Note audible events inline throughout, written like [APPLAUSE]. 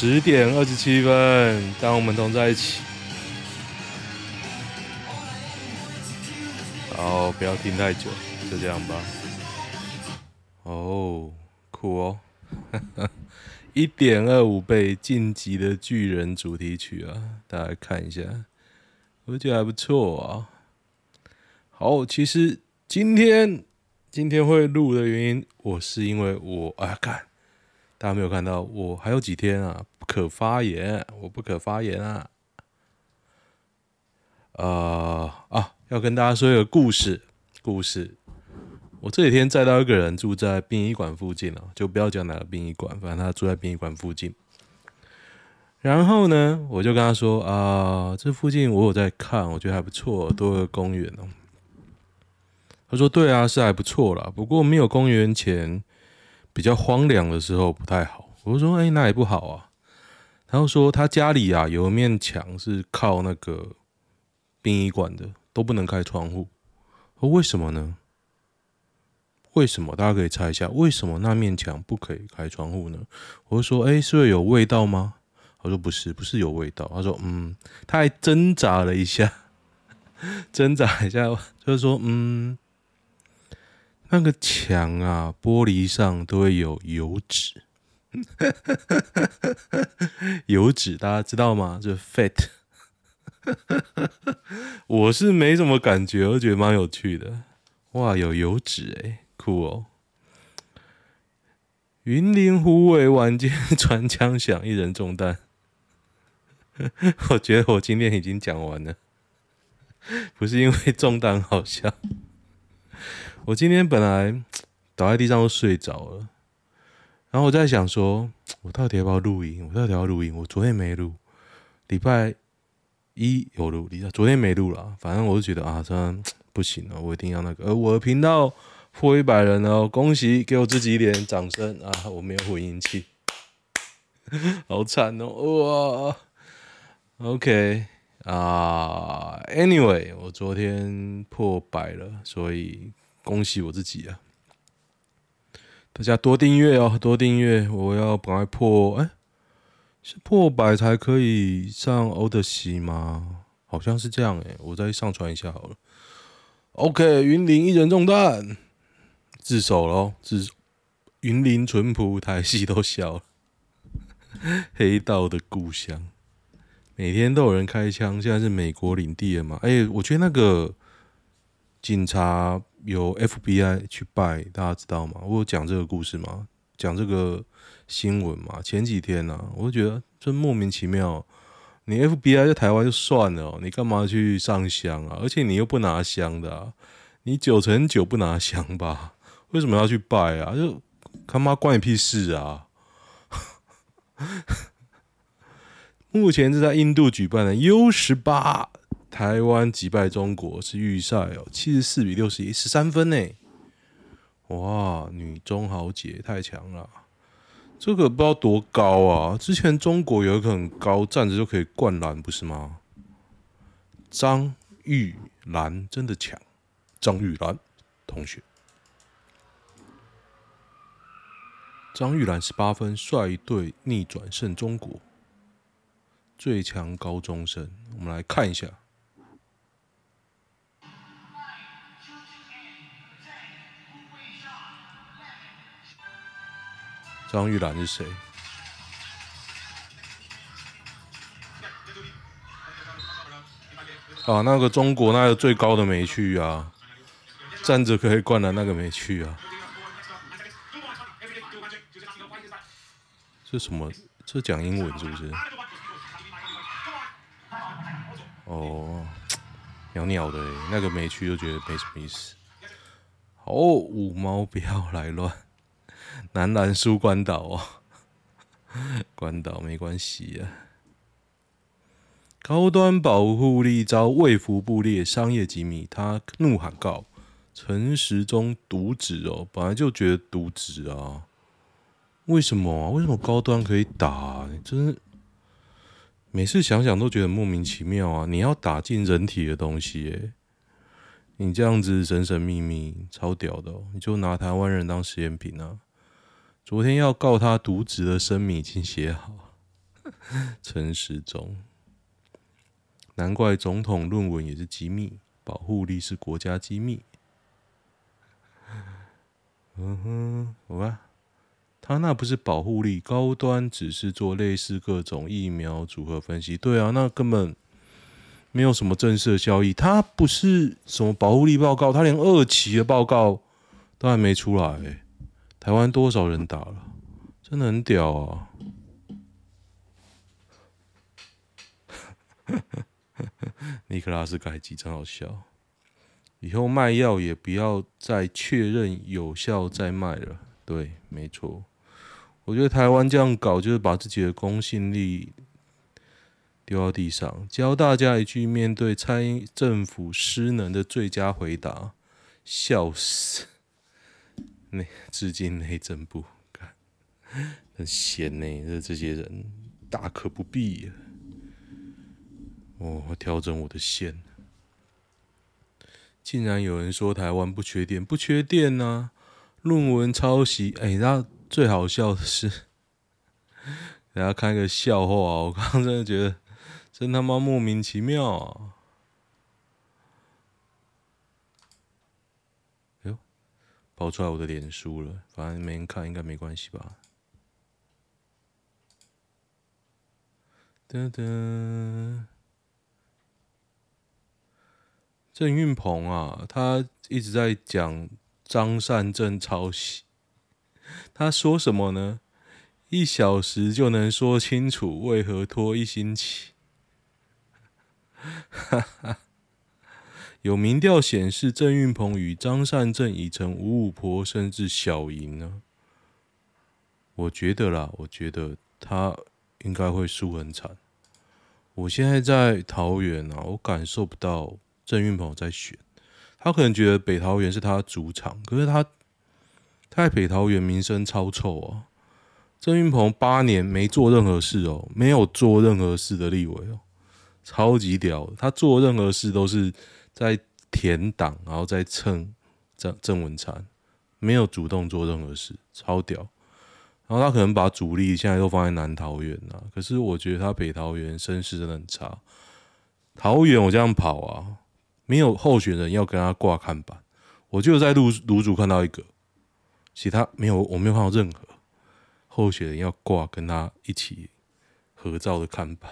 十点二十七分，当我们同在一起。好，不要听太久，就这样吧。哦，酷哦，[LAUGHS] 一点二五倍晋级的巨人主题曲啊，大家看一下，我觉得还不错啊。好，其实今天今天会录的原因，我是因为我啊，看大家没有看到，我还有几天啊不可发言，我不可发言啊。啊、呃、啊，要跟大家说一个故事，故事。我这几天载到一个人住在殡仪馆附近了，就不要讲哪个殡仪馆，反正他住在殡仪馆附近。然后呢，我就跟他说啊、这附近我有在看，我觉得还不错，多个公园哦。他说：“对啊，是还不错啦，不过没有公园前比较荒凉的时候不太好。”我说：“哎，那也不好啊。”然后说他家里啊有一面墙是靠那个殡仪馆的，都不能开窗户。说为什么呢？为什么？大家可以猜一下，为什么那面墙不可以开窗户呢？我就说：“哎，是会有味道吗？”他说：“不是，不是有味道。”他说：“嗯。”他还挣扎了一下，[LAUGHS] 挣扎一下，就是说：“嗯。”那个墙啊，玻璃上都会有油脂，[LAUGHS] 油脂大家知道吗？就是 fat。我是没什么感觉，我觉得蛮有趣的。哇，有油脂诶，酷哦！云林虎尾晚间传枪响，一人中弹。[LAUGHS] 我觉得我今天已经讲完了，不是因为中弹好笑。我今天本来 [TSK] 倒在地上都睡着了，然后我在想说，[TSK] 我到底要不要录音？我到底要录音？我昨天没录，礼拜一有录，礼拜昨天没录了。反正我就觉得啊，这样 [TSK] 不行了，我一定要那个。而我的频道破一百人了，恭喜，给我自己一点掌声啊！我没有混音器，[LAUGHS] 好惨哦，哇，OK 啊，Anyway，我昨天破百了，所以。恭喜我自己啊！大家多订阅哦，多订阅！我要赶快破，哎、是破百才可以上欧德西吗？好像是这样哎、我再上传一下好了。OK，云林一人中弹，自首喽！自云林淳朴，台戏都笑了。[LAUGHS] 黑道的故乡，每天都有人开枪，现在是美国领地了嘛？哎、我觉得那个警察。有 FBI 去拜，大家知道吗？我有讲这个故事吗？讲这个新闻吗？前几天呢、啊，我就觉得真莫名其妙。你 FBI 在台湾就算了，你干嘛去上香啊？而且你又不拿香的、你九成九不拿香吧？为什么要去拜啊？就他妈关你屁事啊！[LAUGHS] 目前是在印度举办的 U 十八。台湾击败中国是预赛哦，七十四比六十一，十三分呢！哇，女中豪杰太强了，这个不知道多高啊！之前中国有一个很高，站着就可以灌篮，不是吗？张玉兰真的强，张玉兰同学，张玉兰十八分率队逆转胜中国，最强高中生，我们来看一下。张玉兰是谁？啊，那个中国那个最高的没去啊，站着可以灌篮那个没去啊。这什么？这讲英文是不是？哦，鸟鸟的，那个没去就觉得没什么意思。好，五毛不要来乱。男篮输关岛哦，关岛没关系啊。高端保护力遭卫福部列商业机密，他怒喊告陈时中渎职哦，本来就觉得渎职啊。为什么啊？为什么高端可以打啊？真是每次想想都觉得莫名其妙啊！你要打进人体的东西耶，你这样子神神秘秘，超屌的哦！你就拿台湾人当实验品啊！昨天要告他渎职的声明已经写好，[LAUGHS] 陈时中，难怪总统论文也是机密，保护力是国家机密。嗯哼，好吧，他那不是保护力，高端只是做类似各种疫苗组合分析。对啊，那根本没有什么震慑效益。他不是什么保护力报告，他连二期的报告都还没出来。台湾多少人打了？真的很屌啊！[LAUGHS] 尼克拉斯改机真好笑。以后卖药也不要再确认有效再卖了。对，没错。我觉得台湾这样搞，就是把自己的公信力丢到地上。教大家一句面对蔡政府失能的最佳回答：笑死！那致敬内政部，很闲呢。这这些人大可不必。哦，我调整我的线。竟然有人说台湾不缺电，不缺电呢、啊？论文抄袭，哎，那最好笑的是，大家看一个笑话，我刚刚真的觉得真他妈莫名其妙啊！哎呦，跑出来我的脸书了，反正没人看，应该没关系吧？噔噔。郑运鹏啊，他一直在讲张善政抄袭。他说什么呢？一小时就能说清楚，为何拖一星期？哈哈。有民调显示，郑运鹏与张善政已成五五婆，甚至小赢呢。我觉得啦，我觉得他应该会输很惨。我现在在桃园啊，我感受不到。郑运鹏在选，他可能觉得北桃园是他主场，可是他他在北桃园名声超臭啊！郑运鹏八年没做任何事哦，没有做任何事的立委哦，超级屌！他做任何事都是在填档，然后在蹭郑郑文灿，没有主动做任何事，超屌！然后他可能把主力现在都放在南桃园啊，可是我觉得他北桃园声势真的很差。桃园我这样跑啊。没有候选人要跟他挂看板，我就在卢卢主看到一个，其他没有，我没有看到任何候选人要挂跟他一起合照的看板。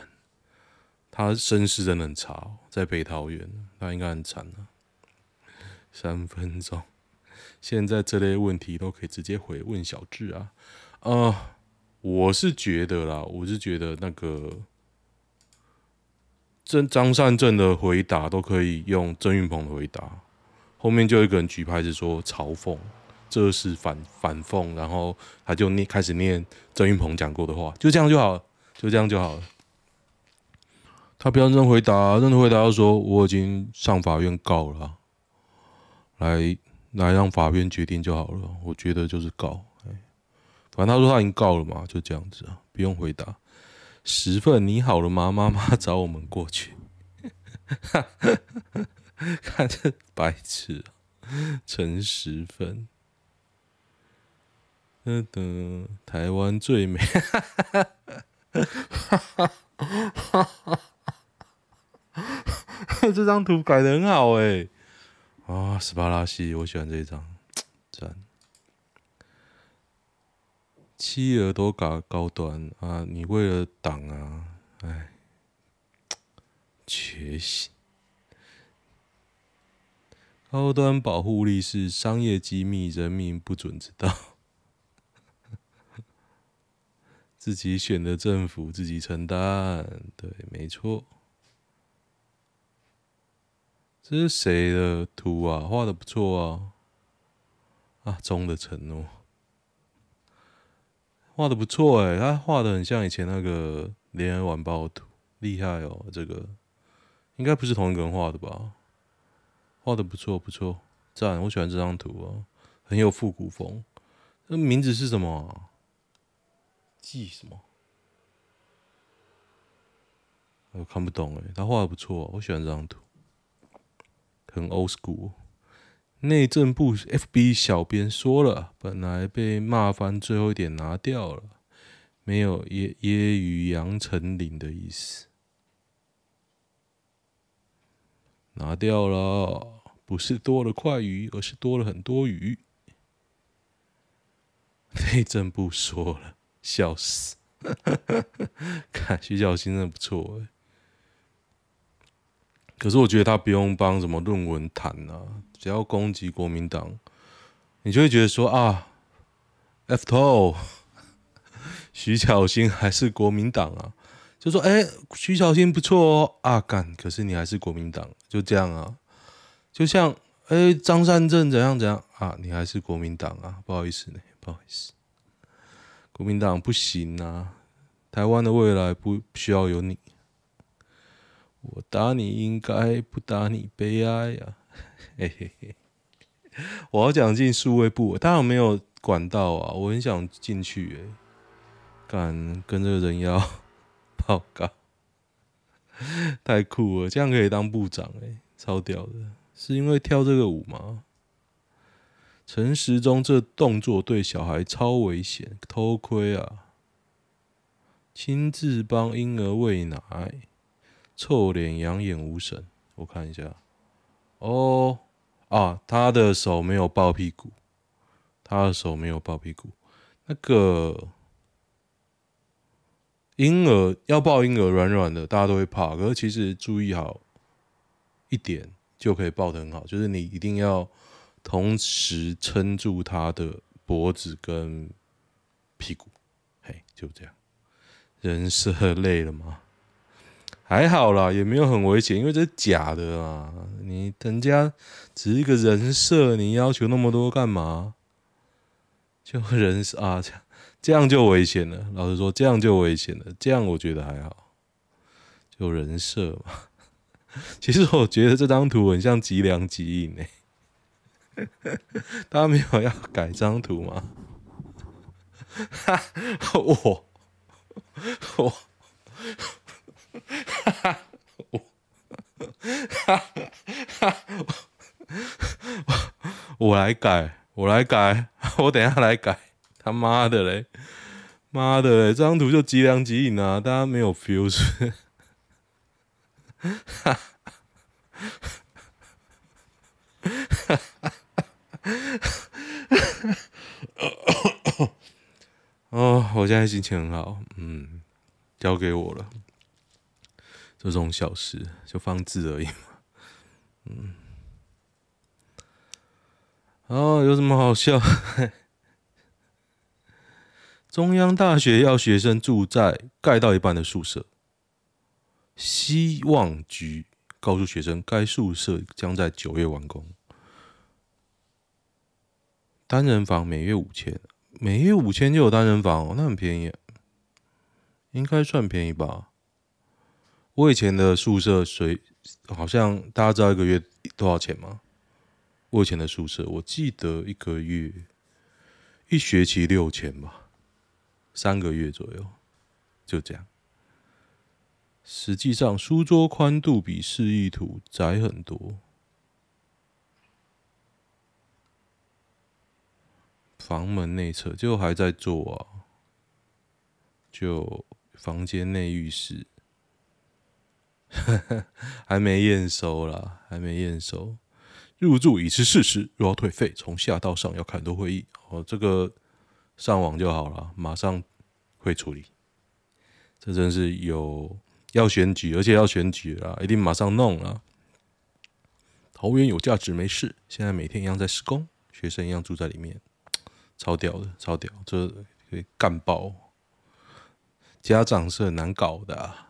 他身世真的很差哦，在北桃园，他应该很惨啊。三分钟，现在这类问题都可以直接回问小智啊。啊、呃，我是觉得啦，我是觉得那个。张张善正的回答都可以用郑云鹏的回答，后面就一个人举牌子说嘲讽，这是反反讽，然后他就念开始念郑云鹏讲过的话，就这样就好了，就这样就好了。他不要认真回答，认真回答要说我已经上法院告了，来来让法院决定就好了。我觉得就是告，反正他说他已经告了嘛，就这样子啊，不用回答。十份你好了吗？妈妈找我们过去。[LAUGHS] 看这白痴啊！陈十分。噔噔，台湾最美。[LAUGHS] [LAUGHS] 这张图改得很好哎！啊，斯巴拉西，我喜欢这张，赞。妻儿都搞高端啊！你为了党啊，哎，缺席。高端保护力是商业机密，人民不准知道。[LAUGHS] 自己选的政府自己承担，对，没错。这是谁的图啊？画的不错啊！啊，中的承诺。画的不错哎，他画的很像以前那个《联合晚报》图，厉害哦！这个应该不是同一个人画的吧？画的不错不错，赞！我喜欢这张图啊，很有复古风。那名字是什么啊？记什么？我看不懂哎，他画的不错，我喜欢这张图，很 old school。内政部 FB 小编说了，本来被骂翻，最后一点拿掉了。没有揶揶揄杨丞琳的意思。拿掉了，不是多了块鱼，而是多了很多鱼。内政部说了，笑死！[LAUGHS] 看徐小新真的不错哎，可是我觉得他不用帮什么论文谈啊，只要攻击国民党，你就会觉得说啊，F to [LAUGHS] 徐巧芯还是国民党啊，就说哎、欸，徐巧芯不错哦，啊干，可是你还是国民党，就这样啊，就像哎张善政怎样怎样啊，你还是国民党啊，不好意思呢，不好意思，国民党不行啊。台湾的未来不需要有你，我打你应该不打你悲哀、啊，[LAUGHS] 嘿嘿嘿。我要讲进数位部，他有没有管道啊，我很想进去诶，敢跟这个人要报告，太酷了，这样可以当部长诶，超屌的，是因为跳这个舞吗？陈时中这动作对小孩超危险，偷窥啊！亲自帮婴儿喂奶，臭脸养眼无神。我看一下，哦啊，他的手没有抱屁股，他的手没有抱屁股。那个婴儿要抱婴儿软软的，大家都会怕。可是其实注意好一点，就可以抱得很好。就是你一定要同时撑住他的脖子跟屁股，嘿，就这样。人设累了吗？还好啦，也没有很危险，因为这是假的啊。你人家只是一个人设，你要求那么多干嘛？就人啊，这样就危险了。老实说，这样就危险了。这样我觉得还好，就人设嘛。[LAUGHS] 其实我觉得这张图很像吉良吉影诶。[LAUGHS] 大家没有要改张图吗？[LAUGHS] 我。我，我，哈哈，我来改，我来改，我等一下来改，他妈的嘞，妈的嘞，这张图就吉良吉影啊，大家没有 feel 是不是？哈哈，哈哈，哦，我现在心情很好，嗯，交给我了，这种小事就放字而已嘛，嗯，哦，有什么好笑？[LAUGHS] 中央大学要学生住在盖到一半的宿舍，希望局告诉学生，该宿舍将在九月完工，单人房每月五千。每月五千就有单人房哦，那很便宜，应该算便宜吧。我以前的宿舍水好像大家知道一个月多少钱吗？我以前的宿舍，我记得一个月一学期六千吧，三个月左右，就这样。实际上，书桌宽度比示意图窄很多。房门内侧就还在做啊，就房间内浴室，[LAUGHS] 还没验收啦，还没验收。入住已是事实，若要退费，从下到上要开很多会议。哦，这个上网就好了，马上会处理。这真是有要选举，而且要选举啦，一定马上弄啊。桃园有价值没事，现在每天一样在施工，学生一样住在里面。超屌的，超屌，这可以干爆！家长是很难搞的啊。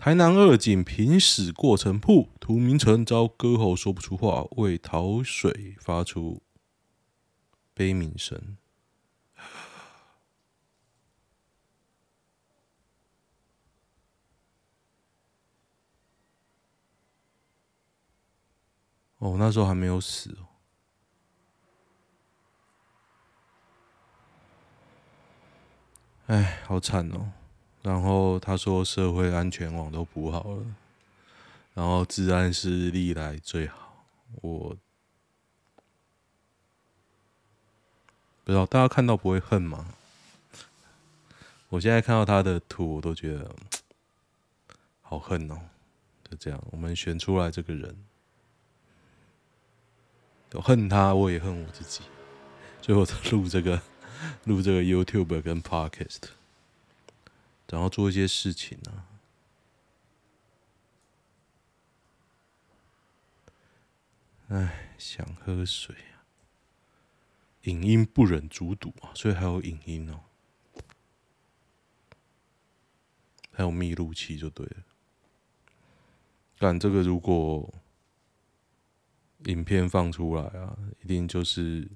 台南二警平死过程铺，涂明诚遭割喉说不出话，为讨水发出 [GASPS] 悲鸣声。[SIGHS] 哦，那时候还没有死哦。哎，好惨哦！然后他说社会安全网都补好了，然后治安是历来最好。我不知道大家看到不会恨吗？我现在看到他的图，我都觉得好恨哦。就这样，我们选出来这个人，我恨他，我也恨我自己。[LAUGHS] 最后录这个，录这个 YouTube 跟 Podcast，然后做一些事情呢、啊。哎，想喝水啊！影音不忍卒睹啊，所以还有影音哦，还有密录器就对了。但这个如果影片放出来啊，一定就是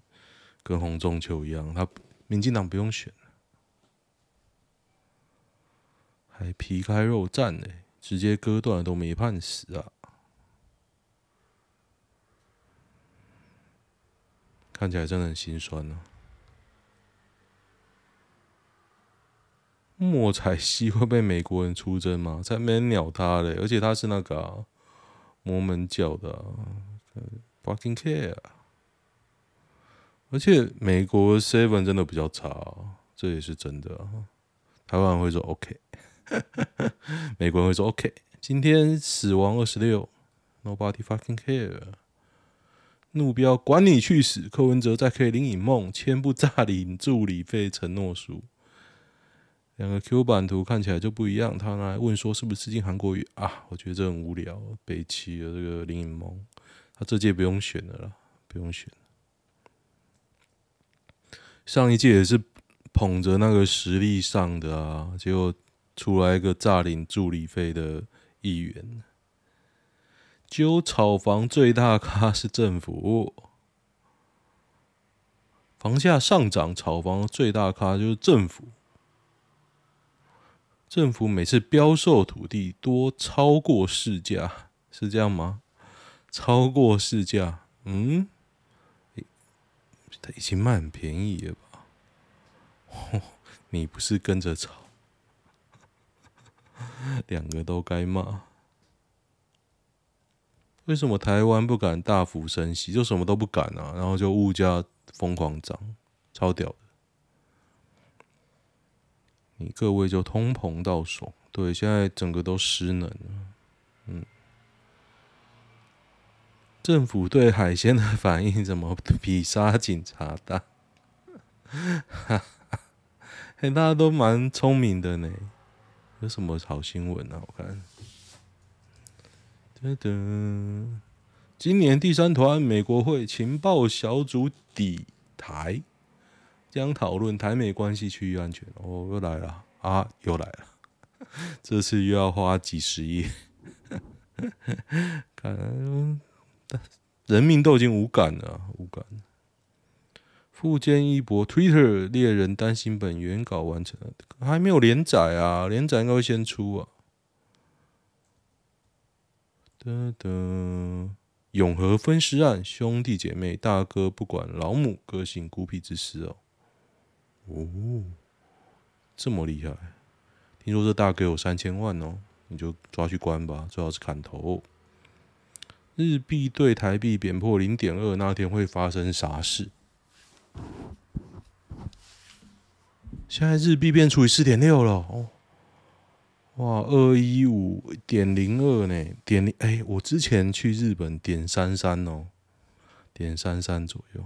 跟洪仲丘一样，他民进党不用选，还皮开肉绽呢，直接割断都没判死啊！看起来真的很心酸呢、啊。莫彩曦会被美国人出征吗？才没人鸟他嘞！而且他是那个、摩门教的、啊、，fucking care。而且美国 seven 真的比较差、啊，这也是真的、啊。台湾人会说 OK，[LAUGHS] 美国人会说 OK。今天死亡二十六，nobody fucking care。目标管你去死！柯文哲在 K 林影梦签不诈领助理费承诺书，两个 Q 版图看起来就不一样。他来问说是不是致敬韩国语啊？我觉得这很无聊，北齐的这个林影梦，他这届不用选的了，不用选。上一届也是捧着那个实力上的啊，结果出来一个诈领助理费的议员。揪炒房最大咖是政府，房价上涨，炒房最大咖就是政府。政府每次标售土地多超过市价，是这样吗？超过市价，嗯，他已经卖很便宜了吧？[LAUGHS] 你不是跟着炒，[LAUGHS] 两个都该骂。为什么台湾不敢大幅升息，就什么都不敢啊？然后就物价疯狂涨，超屌的！你各位就通膨到爽，对，现在整个都失能了。嗯，政府对海鲜的反应怎么比杀警察大？哈 [LAUGHS] 哈，大家都蛮聪明的呢。有什么好新闻啊？我看。噔噔，今年第三团美国会情报小组底台，将讨论台美关系、区域安全。哦，又来了啊，又来了，这次又要花几十亿。看，人民都已经无感了，无感。富坚一博 Twitter 猎人单行本原稿完成了，还没有连载啊，连载应该会先出啊。的的，永和分尸案，兄弟姐妹，大哥不管老母，个性孤僻之师哦。哦，这么厉害！听说这大哥有三千万哦，你就抓去关吧，最好是砍头。日币对台币贬破零点二，那天会发生啥事？现在日币变除以四点六了哦。哇，二一五点零二呢？点零哎，我之前去日本点三三哦，点三三左右，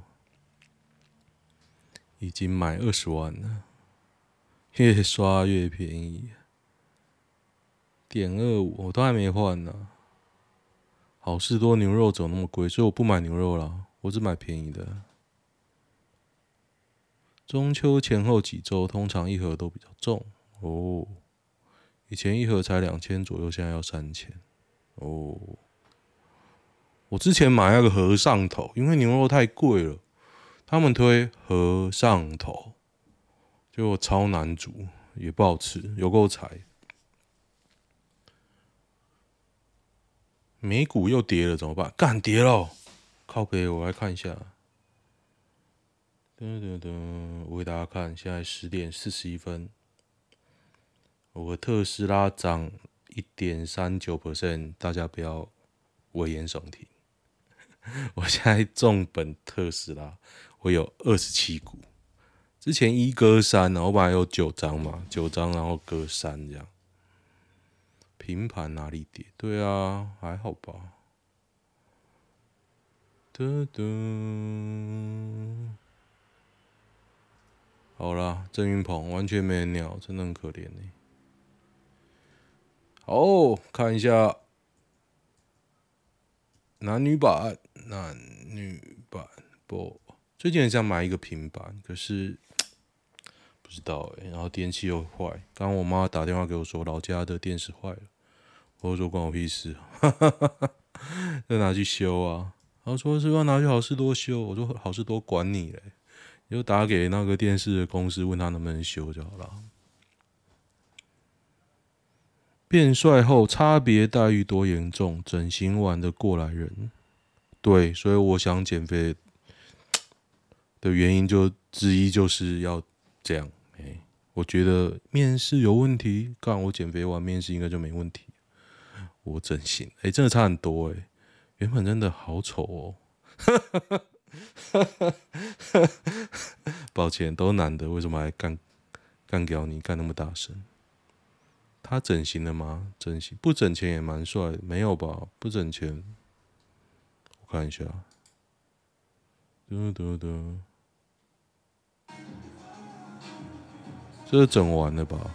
已经买二十万了，越刷越便宜。点二五我都还没换呢，好事多牛肉怎么那么贵？所以我不买牛肉了，我只买便宜的。中秋前后几周，通常一盒都比较重哦。以前一盒才两千左右，现在要三千哦。我之前买那个和尚头，因为牛肉太贵了，他们推和尚头，结果超难煮，也不好吃，有够柴。美股又跌了，怎么办？干跌了，靠北，我来看一下。噔噔噔，我给大家看，现在十点四十一分。我特斯拉涨一点三九 percent，大家不要危言耸听。[LAUGHS] 我现在重本特斯拉，我有二十七股，之前一割三，然后我本来有九张嘛，九张然后割三这样。平盘哪里跌？对啊，还好吧。嘟嘟。好啦，郑云鹏完全没人鸟，真的很可怜呢。好，看一下男女版，男女版不？最近很想买一个平板，可是 [TSK] 不知道哎、然后电器又坏，刚我妈打电话给我说，老家的电视坏了。我说关我屁事，哈哈哈哈，要拿去修啊。然后说是不要拿去好事多修，我说好事多管你嘞，就打给那个电视的公司，问他能不能修就好了。变帅后差别待遇多严重？整形完的过来人，对，所以我想减肥的原因就之一就是要这样。哎、我觉得面试有问题，干我减肥完面试应该就没问题。我整形，哎、欸，真的差很多哎、原本真的好丑哦。[LAUGHS] 抱歉，都男的，为什么还干干掉你，干那么大声？他整形了吗？整形不整钱也蛮帅，没有吧？不整钱，我看一下。得得得，这是整完了吧？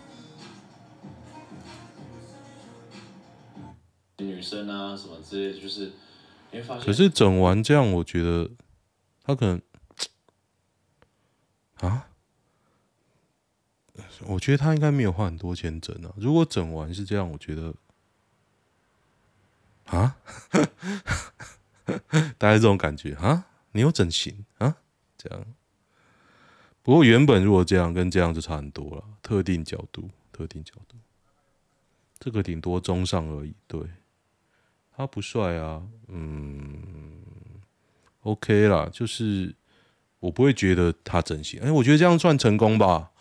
女生啊，什么之类，就是。可是整完这样，我觉得他可能啊。我觉得他应该没有花很多钱整啊。如果整完是这样，我觉得啊，[LAUGHS] 大概这种感觉啊，你有整形啊？这样。不过原本如果这样跟这样就差很多了。特定角度，特定角度，这个顶多中上而已。对，他不帅啊，嗯，OK 啦，就是我不会觉得他整形。哎，我觉得这样算成功吧。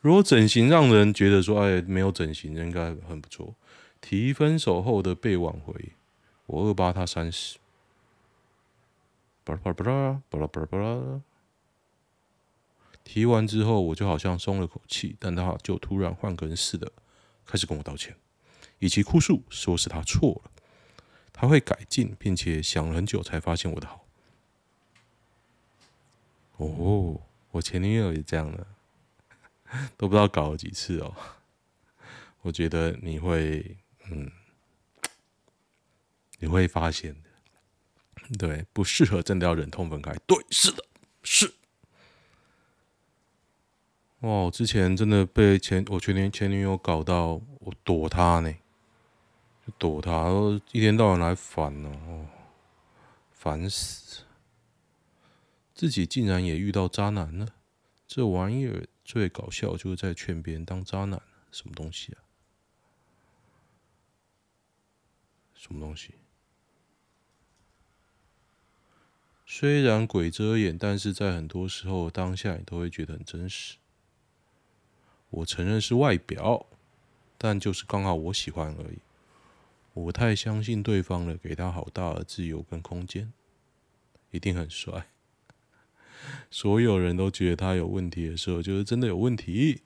如果整形让人觉得说，哎，没有整形应该很不错。提分手后的被挽回，我二八他三十，巴拉巴拉巴拉巴拉巴拉巴拉。提完之后，我就好像松了口气，但他就突然换个人似的，开始跟我道歉，以及哭诉，说是他错了，他会改进，并且想了很久才发现我的好。哦，我前女友也这样的。[LAUGHS] 都不知道搞了几次哦，我觉得你会，嗯，你会发现的，对，不适合真的要忍痛分开。对，是的，是。哇，我之前真的被前我前女前女友搞到我躲她呢，躲她，一天到晚来烦哦，烦死！自己竟然也遇到渣男了，这玩意儿。最搞笑就是在劝别人当渣男，什么东西啊？什么东西？虽然鬼遮眼，但是在很多时候当下你都会觉得很真实。我承认是外表，但就是刚好我喜欢而已。我太相信对方了，给他好大的自由跟空间，一定很帅。所有人都觉得他有问题的时候，就是真的有问题。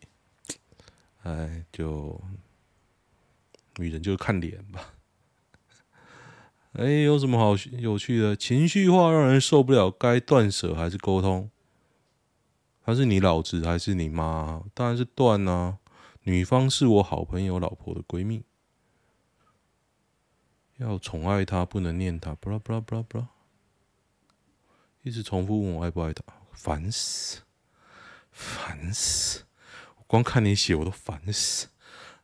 哎，就女人就看脸吧。哎，有什么好有趣的？情绪化让人受不了，该断舍还是沟通？他是你老子还是你妈？当然是断啊！女方是我好朋友老婆的闺蜜，要宠爱她，不能念她。巴拉巴拉巴拉巴拉。一直重复问我爱不爱他，烦死，烦死！我光看你写我都烦死。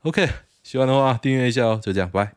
OK，喜欢的话订阅一下哦，就这样，拜。